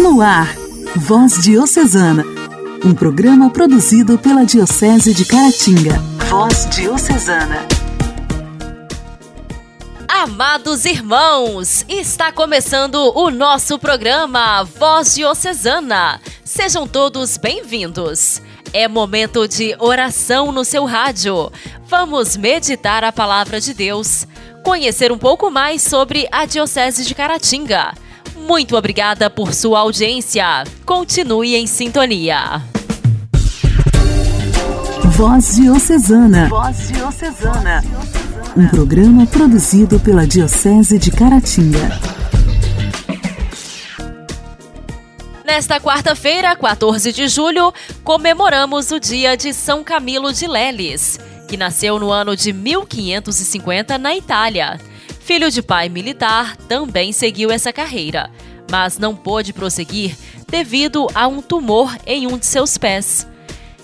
No ar, Voz Diocesana, um programa produzido pela Diocese de Caratinga. Voz Diocesana. Amados irmãos, está começando o nosso programa Voz Diocesana. Sejam todos bem-vindos. É momento de oração no seu rádio. Vamos meditar a palavra de Deus, conhecer um pouco mais sobre a Diocese de Caratinga. Muito obrigada por sua audiência. Continue em sintonia. Voz Diocesana. Voz Diocesana. Um programa produzido pela Diocese de Caratinga. Nesta quarta-feira, 14 de julho, comemoramos o dia de São Camilo de Leles, que nasceu no ano de 1550 na Itália. Filho de pai militar, também seguiu essa carreira, mas não pôde prosseguir devido a um tumor em um de seus pés.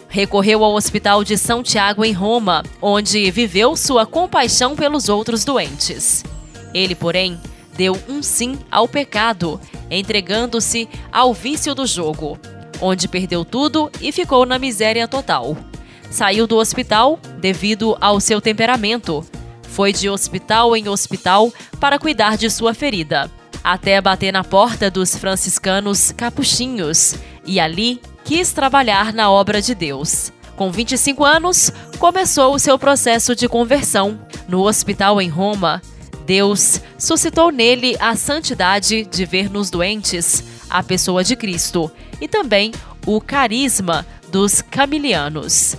Recorreu ao Hospital de São Tiago, em Roma, onde viveu sua compaixão pelos outros doentes. Ele, porém, deu um sim ao pecado, entregando-se ao vício do jogo, onde perdeu tudo e ficou na miséria total. Saiu do hospital devido ao seu temperamento. Foi de hospital em hospital para cuidar de sua ferida, até bater na porta dos franciscanos capuchinhos e ali quis trabalhar na obra de Deus. Com 25 anos, começou o seu processo de conversão. No hospital em Roma, Deus suscitou nele a santidade de ver nos doentes a pessoa de Cristo e também o carisma dos camilianos.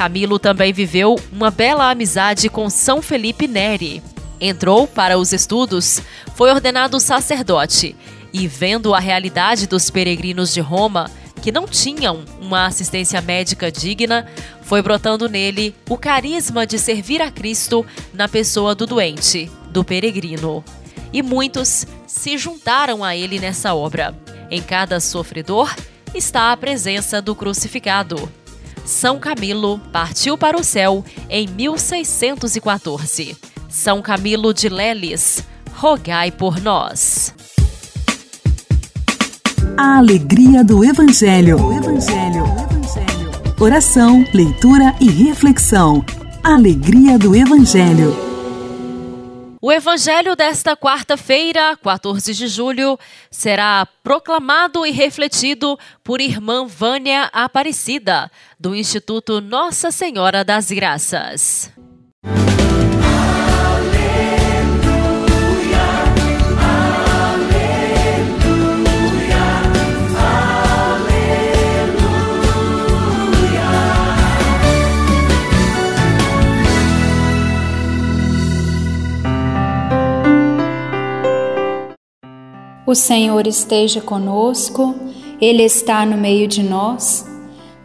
Camilo também viveu uma bela amizade com São Felipe Neri. Entrou para os estudos, foi ordenado sacerdote e, vendo a realidade dos peregrinos de Roma, que não tinham uma assistência médica digna, foi brotando nele o carisma de servir a Cristo na pessoa do doente, do peregrino. E muitos se juntaram a ele nessa obra. Em cada sofredor está a presença do crucificado. São Camilo partiu para o céu em 1614. São Camilo de Leles, rogai por nós. A alegria do Evangelho. Evangelho. Evangelho. Oração, leitura e reflexão. Alegria do Evangelho. O Evangelho desta quarta-feira, 14 de julho, será proclamado e refletido por irmã Vânia Aparecida, do Instituto Nossa Senhora das Graças. O Senhor esteja conosco, Ele está no meio de nós.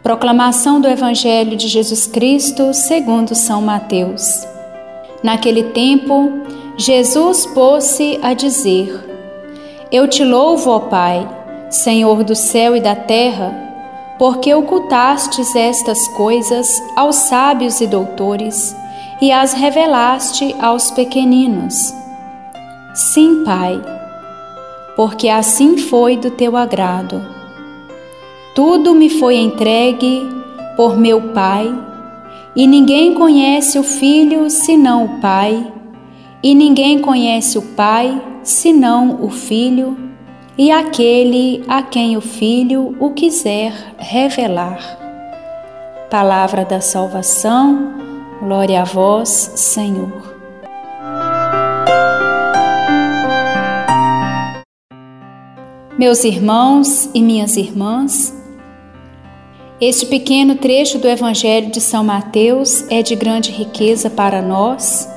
Proclamação do Evangelho de Jesus Cristo segundo São Mateus. Naquele tempo, Jesus pôs-se a dizer: Eu te louvo, ó Pai, Senhor do céu e da terra, porque ocultastes estas coisas aos sábios e doutores e as revelaste aos pequeninos. Sim, Pai porque assim foi do teu agrado. Tudo me foi entregue por meu Pai, e ninguém conhece o Filho senão o Pai, e ninguém conhece o Pai senão o Filho, e aquele a quem o Filho o quiser revelar. Palavra da salvação, glória a vós, Senhor. Meus irmãos e minhas irmãs, este pequeno trecho do Evangelho de São Mateus é de grande riqueza para nós.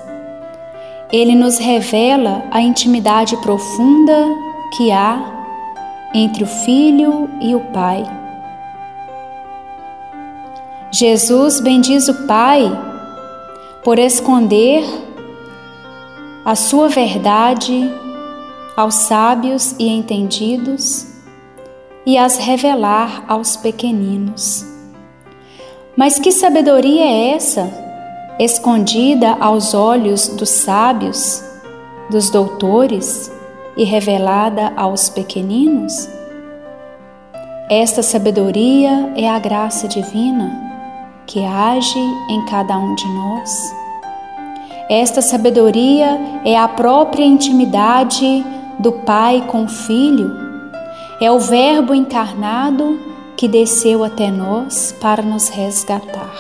Ele nos revela a intimidade profunda que há entre o Filho e o Pai. Jesus bendiz o Pai por esconder a sua verdade aos sábios e entendidos e as revelar aos pequeninos. Mas que sabedoria é essa, escondida aos olhos dos sábios, dos doutores e revelada aos pequeninos? Esta sabedoria é a graça divina que age em cada um de nós. Esta sabedoria é a própria intimidade do Pai com o Filho, é o Verbo encarnado que desceu até nós para nos resgatar.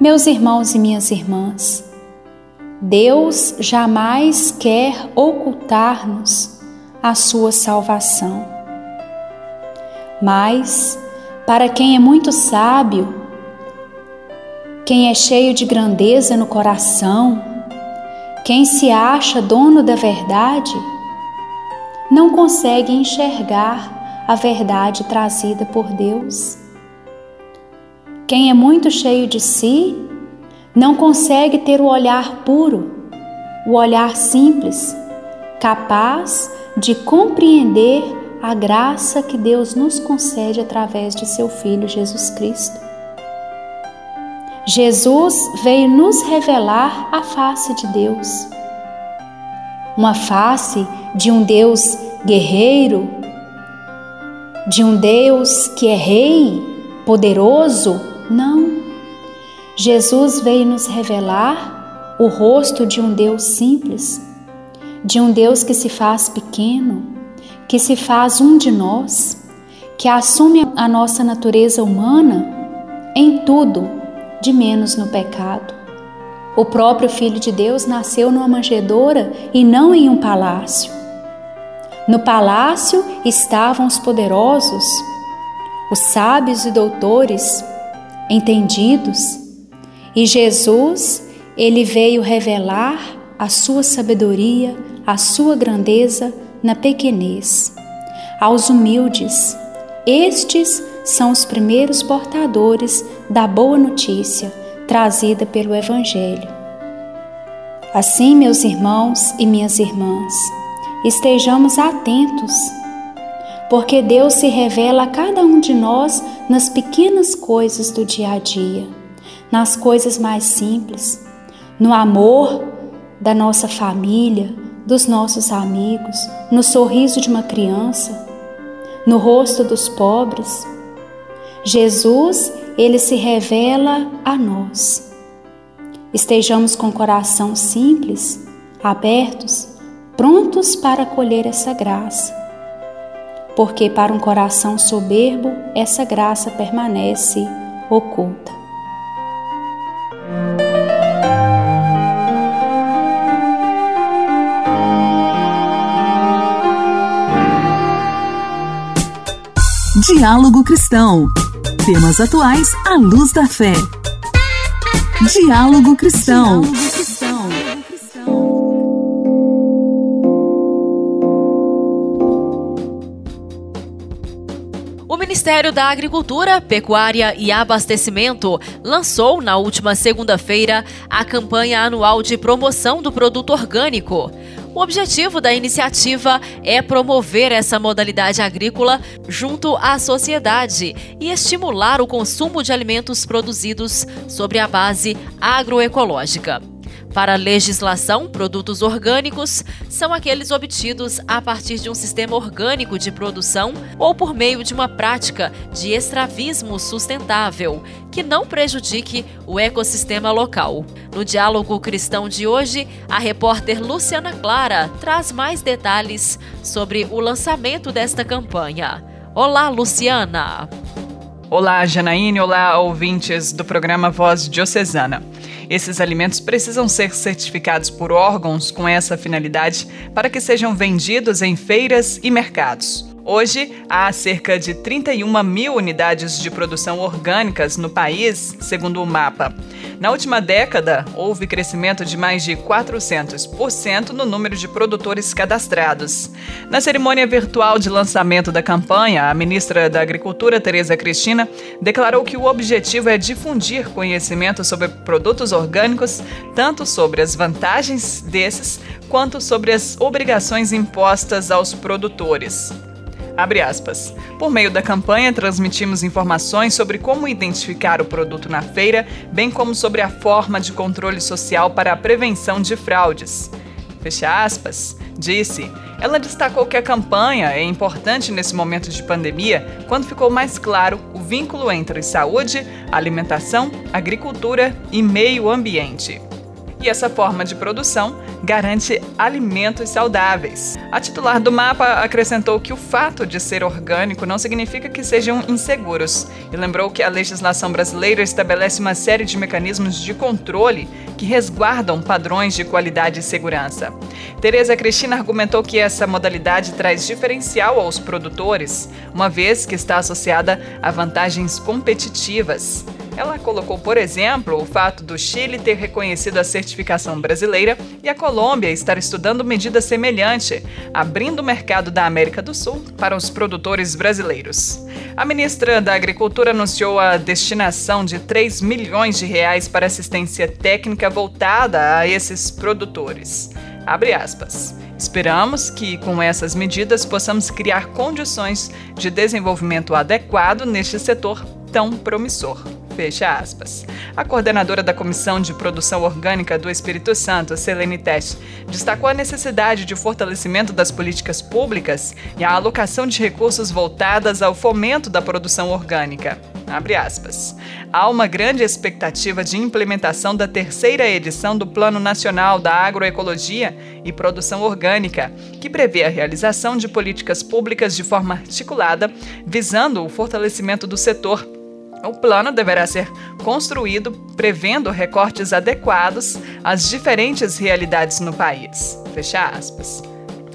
Meus irmãos e minhas irmãs, Deus jamais quer ocultar-nos a sua salvação. Mas, para quem é muito sábio, quem é cheio de grandeza no coração, quem se acha dono da verdade, não consegue enxergar a verdade trazida por Deus. Quem é muito cheio de si não consegue ter o olhar puro, o olhar simples, capaz de compreender a graça que Deus nos concede através de seu Filho Jesus Cristo. Jesus veio nos revelar a face de Deus. Uma face de um Deus guerreiro, de um Deus que é rei, poderoso? Não. Jesus veio nos revelar o rosto de um Deus simples, de um Deus que se faz pequeno, que se faz um de nós, que assume a nossa natureza humana em tudo, de menos no pecado. O próprio Filho de Deus nasceu numa manjedoura e não em um palácio. No palácio estavam os poderosos, os sábios e doutores, entendidos, e Jesus, ele veio revelar a sua sabedoria, a sua grandeza na pequenez. Aos humildes, estes são os primeiros portadores da boa notícia trazida pelo Evangelho. Assim, meus irmãos e minhas irmãs, estejamos atentos, porque Deus se revela a cada um de nós nas pequenas coisas do dia a dia, nas coisas mais simples, no amor da nossa família, dos nossos amigos, no sorriso de uma criança, no rosto dos pobres. Jesus, ele se revela a nós. Estejamos com o coração simples, abertos, prontos para acolher essa graça. Porque para um coração soberbo, essa graça permanece oculta. Diálogo Cristão. Temas atuais à luz da fé. Diálogo Cristão. O Ministério da Agricultura, Pecuária e Abastecimento lançou na última segunda-feira a campanha anual de promoção do produto orgânico. O objetivo da iniciativa é promover essa modalidade agrícola junto à sociedade e estimular o consumo de alimentos produzidos sobre a base agroecológica. Para a legislação, produtos orgânicos são aqueles obtidos a partir de um sistema orgânico de produção ou por meio de uma prática de extravismo sustentável, que não prejudique o ecossistema local. No Diálogo Cristão de hoje, a repórter Luciana Clara traz mais detalhes sobre o lançamento desta campanha. Olá, Luciana! Olá, Janaíne. Olá, ouvintes do programa Voz Diocesana. Esses alimentos precisam ser certificados por órgãos com essa finalidade para que sejam vendidos em feiras e mercados. Hoje, há cerca de 31 mil unidades de produção orgânicas no país, segundo o mapa. Na última década, houve crescimento de mais de 400% no número de produtores cadastrados. Na cerimônia virtual de lançamento da campanha, a ministra da Agricultura, Tereza Cristina, declarou que o objetivo é difundir conhecimento sobre produtos orgânicos, tanto sobre as vantagens desses, quanto sobre as obrigações impostas aos produtores. Abre aspas. Por meio da campanha, transmitimos informações sobre como identificar o produto na feira, bem como sobre a forma de controle social para a prevenção de fraudes. Fecha aspas. Disse. Ela destacou que a campanha é importante nesse momento de pandemia, quando ficou mais claro o vínculo entre saúde, alimentação, agricultura e meio ambiente e essa forma de produção garante alimentos saudáveis. A titular do mapa acrescentou que o fato de ser orgânico não significa que sejam inseguros e lembrou que a legislação brasileira estabelece uma série de mecanismos de controle que resguardam padrões de qualidade e segurança. Tereza Cristina argumentou que essa modalidade traz diferencial aos produtores, uma vez que está associada a vantagens competitivas. Ela colocou, por exemplo, o fato do Chile ter reconhecido a certificação brasileira e a Colômbia estar estudando medida semelhante, abrindo o mercado da América do Sul para os produtores brasileiros. A ministra da Agricultura anunciou a destinação de 3 milhões de reais para assistência técnica voltada a esses produtores. Abre aspas. Esperamos que, com essas medidas, possamos criar condições de desenvolvimento adequado neste setor tão promissor. Fecha aspas. A coordenadora da Comissão de Produção Orgânica do Espírito Santo, Selene Teste, destacou a necessidade de fortalecimento das políticas públicas e a alocação de recursos voltadas ao fomento da produção orgânica. Há uma grande expectativa de implementação da terceira edição do Plano Nacional da Agroecologia e Produção Orgânica, que prevê a realização de políticas públicas de forma articulada, visando o fortalecimento do setor o plano deverá ser construído prevendo recortes adequados às diferentes realidades no país. Fecha aspas.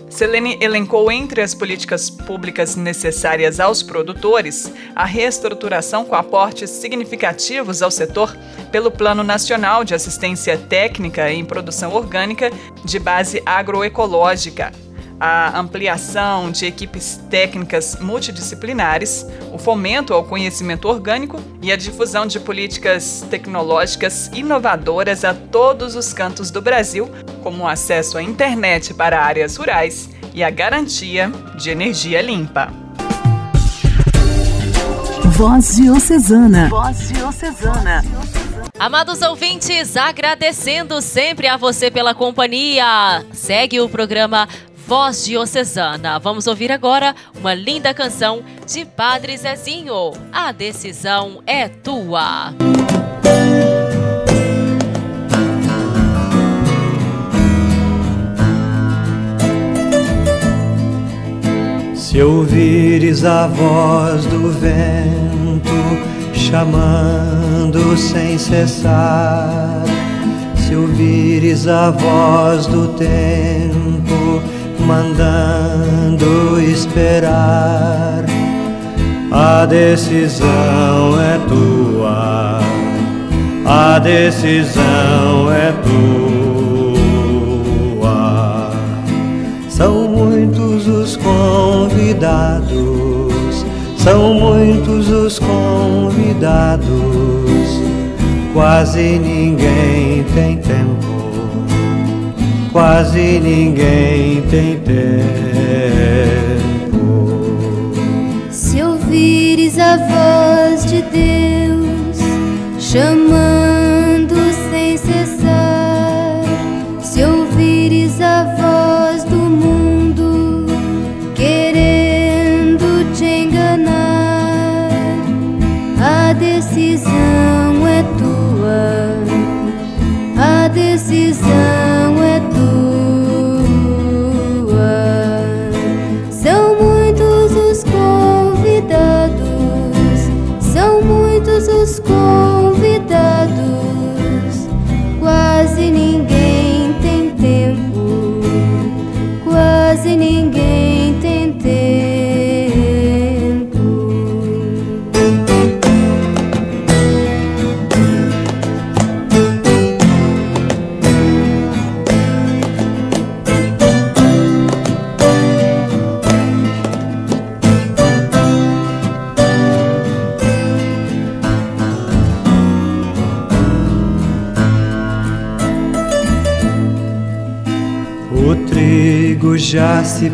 Selene elencou entre as políticas públicas necessárias aos produtores a reestruturação com aportes significativos ao setor pelo Plano Nacional de Assistência Técnica em Produção Orgânica de Base Agroecológica, a ampliação de equipes técnicas multidisciplinares, o fomento ao conhecimento orgânico e a difusão de políticas tecnológicas inovadoras a todos os cantos do Brasil, como o acesso à internet para áreas rurais e a garantia de energia limpa. Voz Diocesana. Voz Diocesana. Amados ouvintes, agradecendo sempre a você pela companhia. Segue o programa Voz Diocesana. Vamos ouvir agora uma linda canção de Padre Zezinho. A decisão é tua. Se ouvires a voz do vento chamando sem cessar, se ouvires a voz do tempo mandando esperar. A decisão é tua, a decisão é tua. São muitos os convidados, são muitos os convidados, quase ninguém tem tempo quase ninguém tem tempo. Se ouvires a voz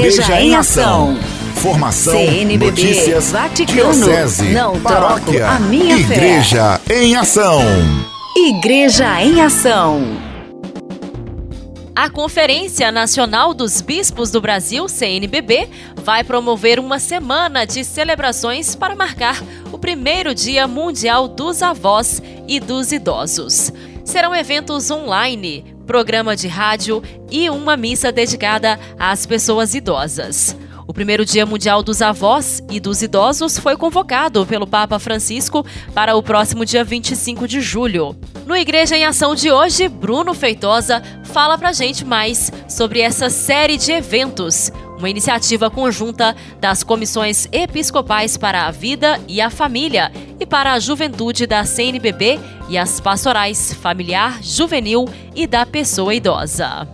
Igreja, Igreja em Ação. Formação, CNBB, notícias, Vaticano, diocese, não paróquia, troco a minha Igreja fé. em Ação. Igreja em Ação. A Conferência Nacional dos Bispos do Brasil, CNBB, vai promover uma semana de celebrações para marcar o primeiro Dia Mundial dos Avós e dos Idosos. Serão eventos online, programa de rádio e uma missa dedicada às pessoas idosas. O primeiro Dia Mundial dos Avós e dos Idosos foi convocado pelo Papa Francisco para o próximo dia 25 de julho. No Igreja em Ação de hoje, Bruno Feitosa fala pra gente mais sobre essa série de eventos, uma iniciativa conjunta das comissões episcopais para a vida e a família e para a juventude da CNBB e as pastorais familiar, juvenil e da pessoa idosa.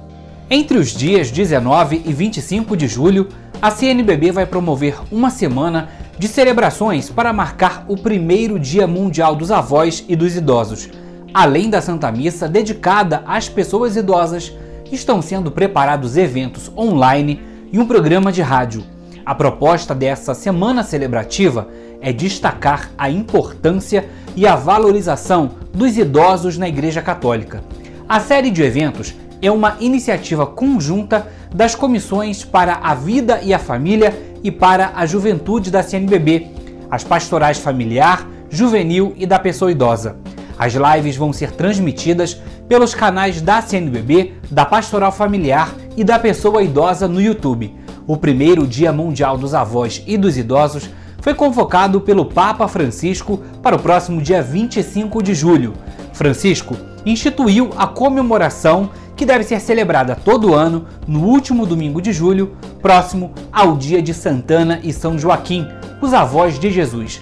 Entre os dias 19 e 25 de julho, a CNBB vai promover uma semana de celebrações para marcar o primeiro Dia Mundial dos Avós e dos Idosos. Além da Santa Missa dedicada às pessoas idosas, estão sendo preparados eventos online e um programa de rádio. A proposta dessa semana celebrativa é destacar a importância e a valorização dos idosos na Igreja Católica. A série de eventos é uma iniciativa conjunta das comissões para a vida e a família e para a juventude da CNBB, as pastorais familiar, juvenil e da pessoa idosa. As lives vão ser transmitidas pelos canais da CNBB, da Pastoral Familiar e da Pessoa Idosa no YouTube. O primeiro Dia Mundial dos Avós e dos Idosos foi convocado pelo Papa Francisco para o próximo dia 25 de julho. Francisco instituiu a comemoração que deve ser celebrada todo ano no último domingo de julho, próximo ao dia de Santana e São Joaquim, os avós de Jesus.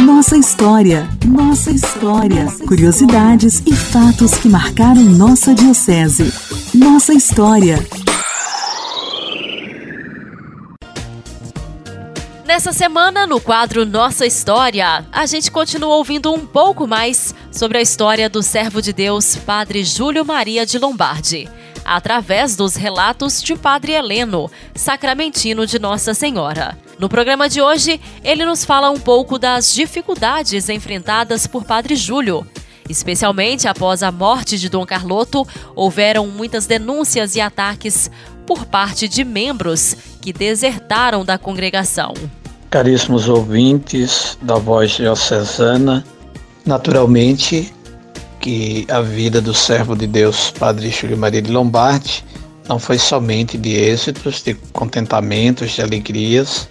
Nossa história, nossa história. Curiosidades e fatos que marcaram nossa diocese. Nossa história. Nessa semana, no quadro Nossa História, a gente continua ouvindo um pouco mais sobre a história do servo de Deus, Padre Júlio Maria de Lombardi, através dos relatos de Padre Heleno, sacramentino de Nossa Senhora. No programa de hoje, ele nos fala um pouco das dificuldades enfrentadas por Padre Júlio. Especialmente após a morte de Dom Carloto, houveram muitas denúncias e ataques por parte de membros que desertaram da congregação. Caríssimos ouvintes da Voz Diocesana, naturalmente que a vida do servo de Deus, Padre Júlio Maria de Lombardi, não foi somente de êxitos, de contentamentos, de alegrias,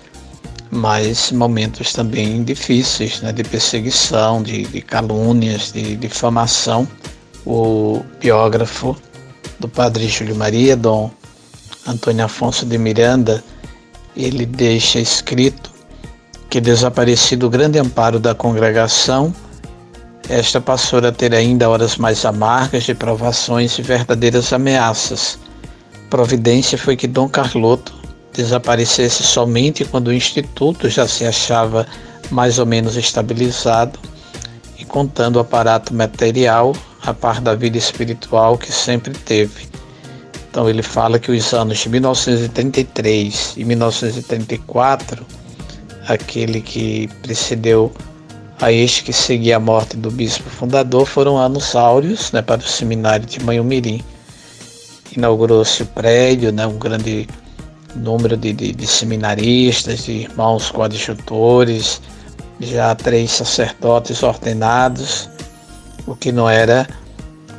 mas momentos também difíceis, né, de perseguição, de, de calúnias, de difamação. O biógrafo do Padre Júlio Maria, Dom Antônio Afonso de Miranda, ele deixa escrito que desaparecido o grande amparo da congregação, esta passou a ter ainda horas mais amargas de provações e verdadeiras ameaças. Providência foi que Dom Carloto desaparecesse somente quando o instituto já se achava mais ou menos estabilizado e contando o aparato material a par da vida espiritual que sempre teve. Então ele fala que os anos de 1933 e 1934 aquele que precedeu a este que seguia a morte do bispo fundador, foram anos áureos né, para o seminário de Manhumirim. Inaugurou-se o prédio, né, um grande número de, de, de seminaristas, de irmãos coadjutores, já três sacerdotes ordenados, o que não era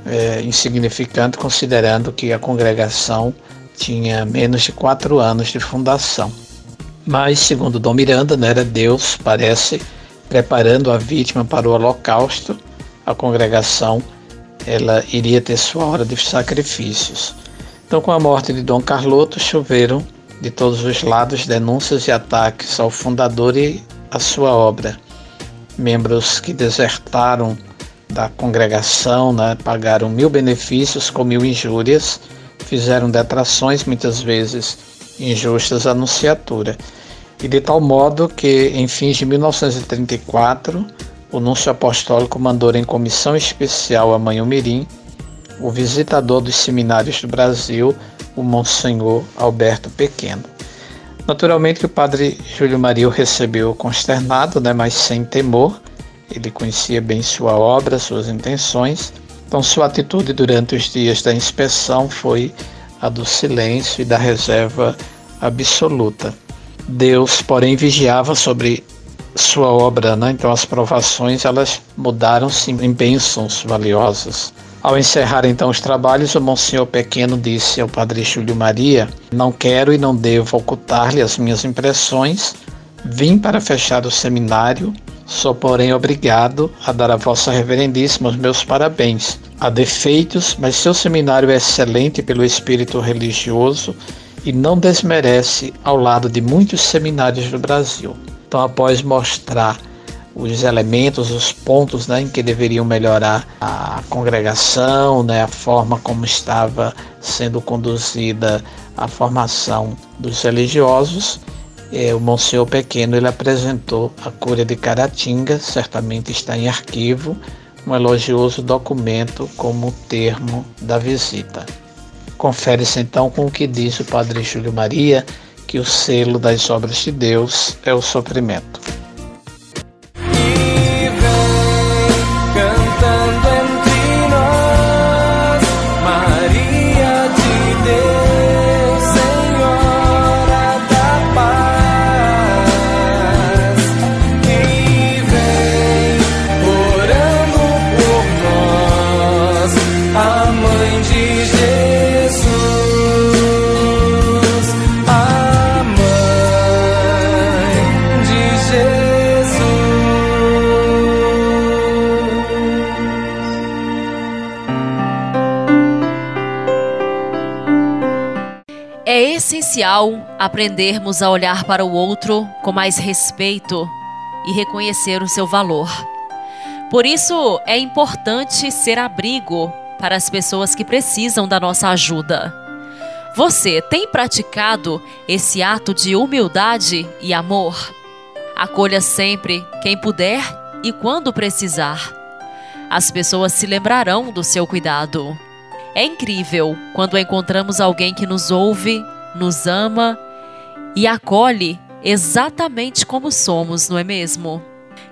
é, insignificante considerando que a congregação tinha menos de quatro anos de fundação. Mas, segundo Dom Miranda, não era Deus, parece, preparando a vítima para o holocausto, a congregação ela iria ter sua hora de sacrifícios. Então, com a morte de Dom Carloto, choveram de todos os lados denúncias e ataques ao fundador e à sua obra. Membros que desertaram da congregação, né, pagaram mil benefícios com mil injúrias, fizeram detrações muitas vezes injustas à Nunciatura. E de tal modo que, em fins de 1934, o núncio apostólico mandou em comissão especial a Mãe Mirim o visitador dos seminários do Brasil, o Monsenhor Alberto Pequeno. Naturalmente que o padre Júlio Maria o recebeu consternado, né, mas sem temor. Ele conhecia bem sua obra, suas intenções. Então sua atitude durante os dias da inspeção foi a do silêncio e da reserva absoluta. Deus, porém, vigiava sobre sua obra, né? então as provações elas mudaram-se em bênçãos valiosas. Ao encerrar então os trabalhos, o Monsenhor Pequeno disse ao Padre Júlio Maria: Não quero e não devo ocultar-lhe as minhas impressões. Vim para fechar o seminário, sou, porém, obrigado a dar a Vossa Reverendíssima os meus parabéns. Há defeitos, mas seu seminário é excelente pelo espírito religioso e não desmerece ao lado de muitos seminários do Brasil. Então, após mostrar os elementos, os pontos né, em que deveriam melhorar a congregação, né, a forma como estava sendo conduzida a formação dos religiosos. É, o Monsenhor Pequeno ele apresentou a Cúria de Caratinga, certamente está em arquivo, um elogioso documento como termo da visita. Confere-se então com o que diz o Padre Júlio Maria, que o selo das obras de Deus é o sofrimento. Essencial aprendermos a olhar para o outro com mais respeito e reconhecer o seu valor. Por isso, é importante ser abrigo para as pessoas que precisam da nossa ajuda. Você tem praticado esse ato de humildade e amor? Acolha sempre quem puder e quando precisar. As pessoas se lembrarão do seu cuidado. É incrível quando encontramos alguém que nos ouve, nos ama e acolhe exatamente como somos, não é mesmo?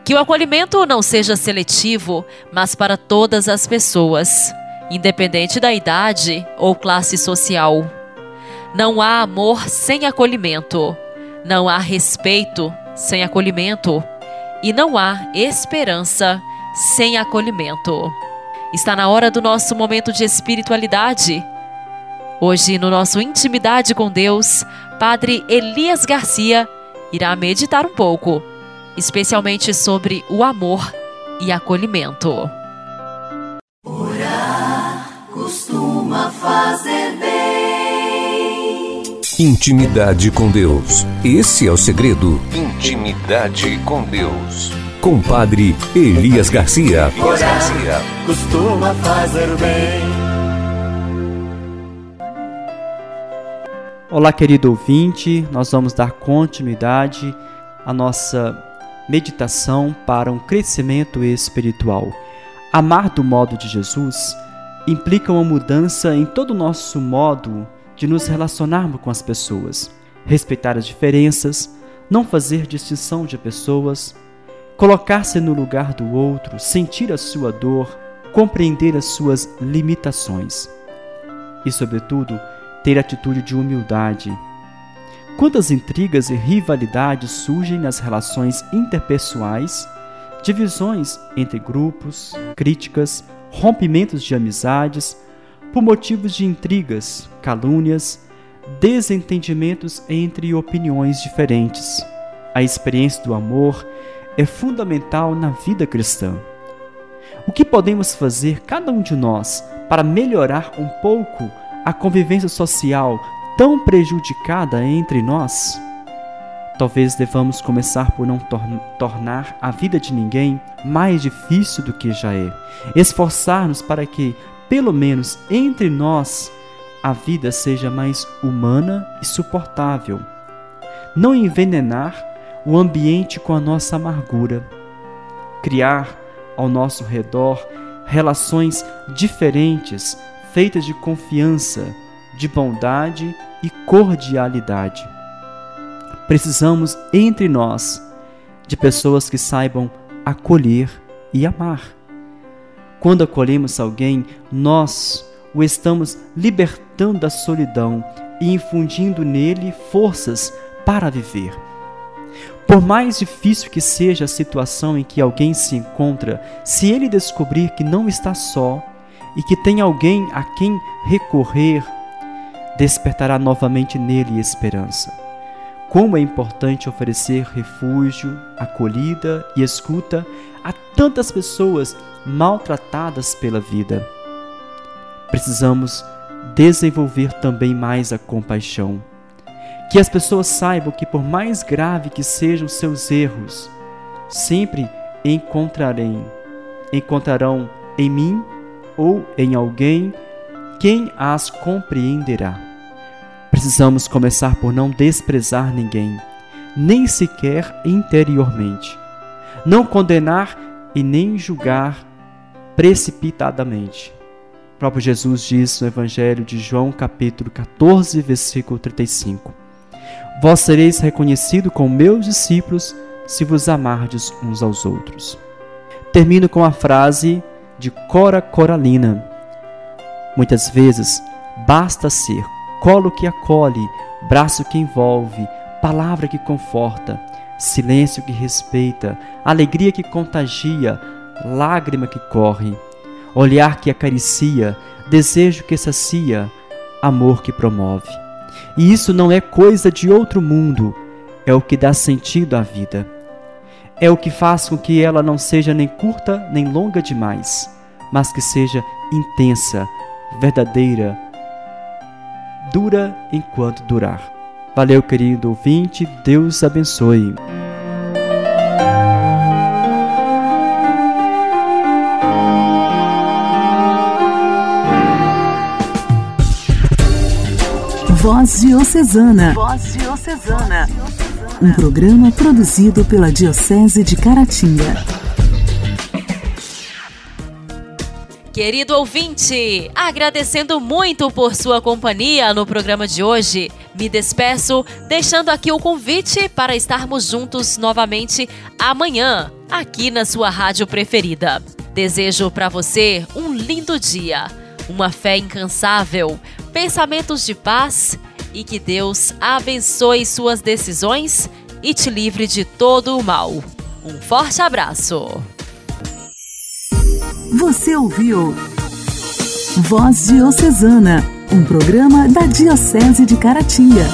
Que o acolhimento não seja seletivo, mas para todas as pessoas, independente da idade ou classe social. Não há amor sem acolhimento, não há respeito sem acolhimento e não há esperança sem acolhimento. Está na hora do nosso momento de espiritualidade Hoje, no nosso Intimidade com Deus, Padre Elias Garcia irá meditar um pouco, especialmente sobre o amor e acolhimento. Orar costuma fazer bem. Intimidade com Deus. Esse é o segredo. Intimidade com Deus. Com Padre Elias Garcia. Elias Garcia. Costuma fazer bem. Olá, querido ouvinte, nós vamos dar continuidade à nossa meditação para um crescimento espiritual. Amar do modo de Jesus implica uma mudança em todo o nosso modo de nos relacionarmos com as pessoas, respeitar as diferenças, não fazer distinção de pessoas, colocar-se no lugar do outro, sentir a sua dor, compreender as suas limitações. E, sobretudo, ter atitude de humildade. Quantas intrigas e rivalidades surgem nas relações interpessoais, divisões entre grupos, críticas, rompimentos de amizades, por motivos de intrigas, calúnias, desentendimentos entre opiniões diferentes. A experiência do amor é fundamental na vida cristã. O que podemos fazer, cada um de nós, para melhorar um pouco a convivência social tão prejudicada entre nós? talvez devamos começar por não tor tornar a vida de ninguém mais difícil do que já é. Esforçar-nos para que, pelo menos entre nós, a vida seja mais humana e suportável. Não envenenar o ambiente com a nossa amargura. Criar ao nosso redor relações diferentes, feitas de confiança, de bondade e cordialidade. Precisamos, entre nós, de pessoas que saibam acolher e amar. Quando acolhemos alguém, nós o estamos libertando da solidão e infundindo nele forças para viver. Por mais difícil que seja a situação em que alguém se encontra, se ele descobrir que não está só e que tem alguém a quem recorrer, despertará novamente nele esperança. Como é importante oferecer refúgio, acolhida e escuta a tantas pessoas maltratadas pela vida. Precisamos desenvolver também mais a compaixão. Que as pessoas saibam que, por mais grave que sejam seus erros, sempre encontrarem, encontrarão em mim ou em alguém quem as compreenderá. Precisamos começar por não desprezar ninguém, nem sequer interiormente. Não condenar e nem julgar precipitadamente. O próprio Jesus diz no Evangelho de João, capítulo 14, versículo 35. Vós sereis reconhecido como meus discípulos se vos amardes uns aos outros. Termino com a frase de Cora Coralina. Muitas vezes basta ser colo que acolhe, braço que envolve, palavra que conforta, silêncio que respeita, alegria que contagia, lágrima que corre, olhar que acaricia, desejo que sacia, amor que promove. E isso não é coisa de outro mundo, é o que dá sentido à vida. É o que faz com que ela não seja nem curta nem longa demais, mas que seja intensa, verdadeira, dura enquanto durar. Valeu, querido ouvinte, Deus abençoe. Voz Diocesana. Voz Diocesana. Um programa produzido pela Diocese de Caratinga. Querido ouvinte, agradecendo muito por sua companhia no programa de hoje, me despeço deixando aqui o convite para estarmos juntos novamente amanhã, aqui na sua rádio preferida. Desejo para você um lindo dia, uma fé incansável, pensamentos de paz e que Deus abençoe suas decisões e te livre de todo o mal. Um forte abraço! Você ouviu Voz Diocesana, um programa da Diocese de Caratinga.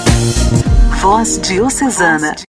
Voz Diocesana.